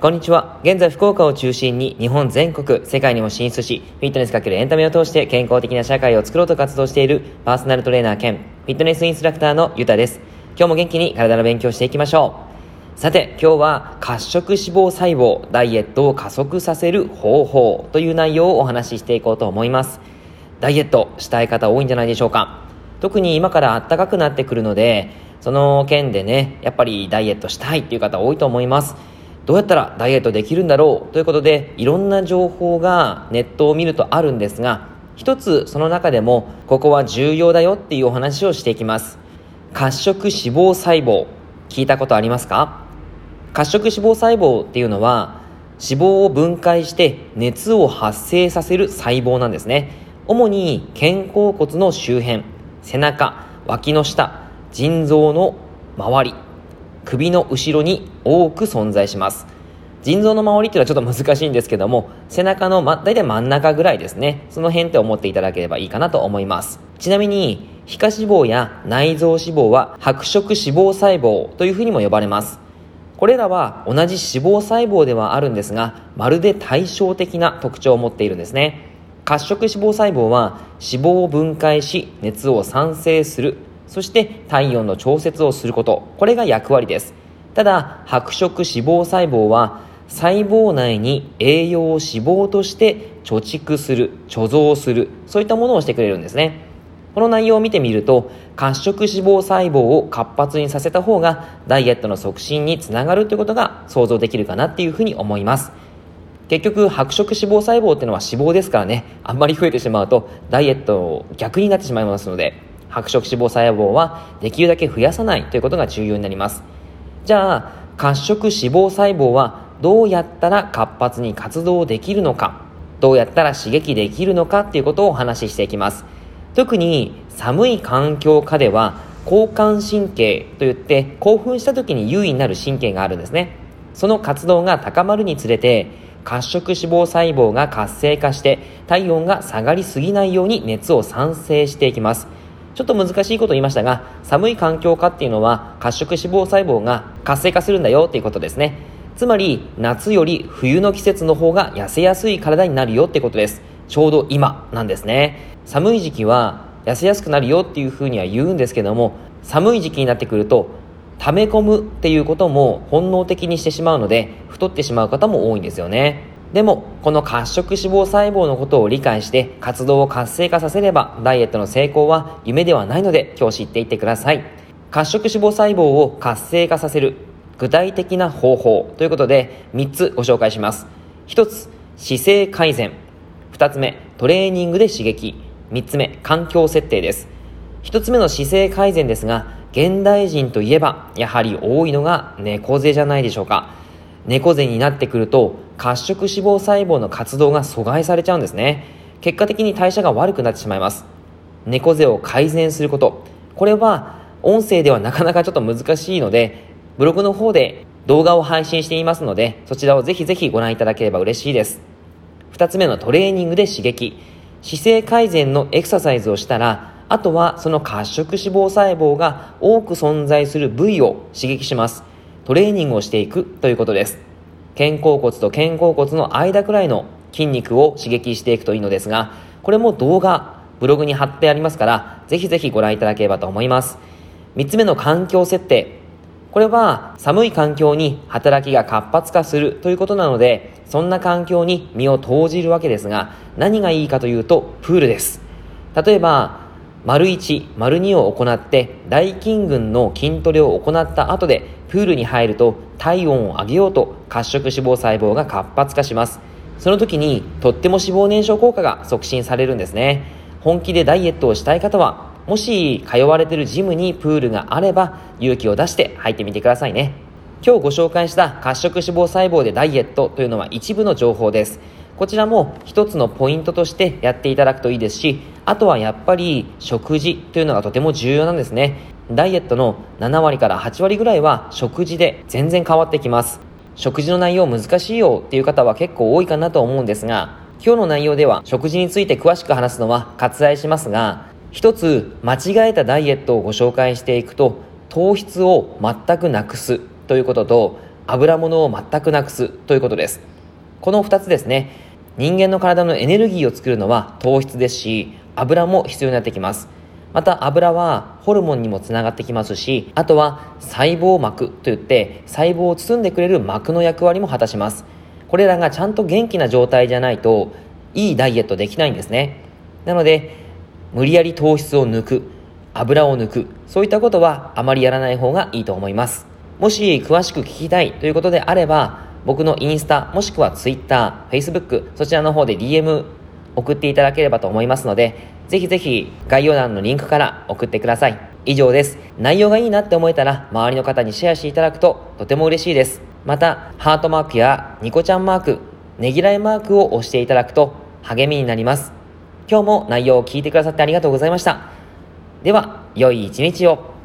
こんにちは。現在福岡を中心に日本全国、世界にも進出し、フィットネスかけるエンタメを通して健康的な社会を作ろうと活動しているパーソナルトレーナー兼フィットネスインストラクターのゆたです。今日も元気に体の勉強していきましょう。さて、今日は褐色脂肪細胞、ダイエットを加速させる方法という内容をお話ししていこうと思います。ダイエットしたい方多いんじゃないでしょうか。特に今から暖かくなってくるので、その件でね、やっぱりダイエットしたいっていう方多いと思います。どうやったらダイエットできるんだろうということでいろんな情報がネットを見るとあるんですが一つその中でもここは重要だよっていうお話をしていきます。褐色脂肪細胞聞いたことありますか？褐色脂肪細胞っていうのは脂肪を分解して熱を発生させる細胞なんですね。主に肩甲骨の周辺。背中脇の下腎臓の周り首の後ろに多く存在します。腎臓の周りっていうのはちょっと難しいんですけども背中の、ま、大体真ん中ぐらいですね。その辺って思っていただければいいかなと思います。ちなみに皮下脂肪や内臓脂肪は白色脂肪細胞というふうにも呼ばれます。これらは同じ脂肪細胞ではあるんですがまるで対照的な特徴を持っているんですね。褐色脂肪細胞は脂肪を分解し熱を産生する。そして体温の調節をすること。これが役割です。ただ白色脂肪細胞は細胞内に栄養を脂肪として貯蓄する貯蔵する。そういったものをしてくれるんですね。この内容を見てみると褐色脂肪細胞を活発にさせた方がダイエットの促進につながるということが想像できるかなっていうふうに思います。結局白色脂肪細胞っていうのは脂肪ですからね。あんまり増えてしまうとダイエット逆になってしまいますので白色脂肪細胞はできるだけ増やさないということが重要になります。じゃあ褐色脂肪細胞はどうやったら活発に活動できるのかどうやったら刺激できるのかっていうことをお話ししていきます。特に寒い環境下では交感神経といって興奮した時に優位になる神経があるんですね。その活動が高まるにつれて褐色脂肪細胞が活性化して体温が下がりすぎないように熱を産生していきますちょっと難しいこと言いましたが、寒い環境下っていうのは褐色脂肪細胞が活性化するんだよっていうことですね。つまり、夏より冬の季節の方が痩せやすい体になるよってことです。ちょうど今なんですね。寒い時期は痩せやすくなるよっていうふうには言うんですけども、寒い時期になってくると、溜め込むっていうことも本能的にしてしまうので、太ってしまう方も多いんですよね。でも、この褐色脂肪細胞のことを理解して活動を活性化させればダイエットの成功は夢ではないので今日知っていってください。褐色脂肪細胞を活性化させる具体的な方法ということで3つご紹介します。1つ、姿勢改善。2つ目、トレーニングで刺激。3つ目、環境設定です。1つ目の姿勢改善ですが、現代人といえばやはり多いのが猫背じゃないでしょうか。猫背になってくると褐色脂肪細胞の活動が阻害されちゃうんですね。結果的に代謝が悪くなってしまいます。猫背を改善すること。これは音声ではなかなかちょっと難しいのでブログの方で動画を配信していますのでそちらをぜひぜひご覧いただければ嬉しいです。2つ目のトレーニングで刺激。姿勢改善のエクササイズをしたらあとはその褐色脂肪細胞が多く存在する部位を刺激しますトレーニングをしていくということです。肩甲骨と肩甲骨の間くらいの筋肉を刺激していくといいのですが、これも動画、ブログに貼ってありますから、ぜひぜひご覧いただければと思います。3つ目の環境設定。これは寒い環境に働きが活発化するということなので、そんな環境に身を投じるわけですが、何がいいかというと、プールです。例えば、丸1、丸2を行って大筋群の筋トレを行った後でプールに入ると体温を上げようと褐色脂肪細胞が活発化します。その時にとっても脂肪燃焼効果が促進されるんですね。本気でダイエットをしたい方はもし通われてるジムにプールがあれば勇気を出して入ってみてくださいね。今日ご紹介した褐色脂肪細胞でダイエットというのは一部の情報です。こちらも一つのポイントとしてやっていただくといいですし、あとはやっぱり食事というのがとても重要なんですね。ダイエットの7割から8割ぐらいは食事で全然変わってきます。食事の内容難しいよっていう方は結構多いかなと思うんですが、今日の内容では食事について詳しく話すのは割愛しますが、一つ間違えたダイエットをご紹介していくと糖質を全くなくすということと油物を全くなくすということですこの2つですね人間の体のエネルギーを作るのは糖質ですし油も必要になってきます。また油はホルモンにもつながってきますしあとは細胞膜といって細胞を包んでくれる膜の役割も果たします。これらがちゃんと元気な状態じゃないといいダイエットできないんですね。なので無理やり糖質を抜く油を抜くそういったことはあまりやらない方がいいと思います。もし詳しく聞きたいということであれば僕のインスタもしくは Twitter、Facebook そちらの方で DM 送っていただければと思いますのでぜひぜひ概要欄のリンクから送ってください。以上です。内容がいいなって思えたら周りの方にシェアしていただくととても嬉しいです。また、ハートマークやニコちゃんマーク、ねぎらいマークを押していただくと励みになります。今日も内容を聞いてくださってありがとうございました。では、良い一日を。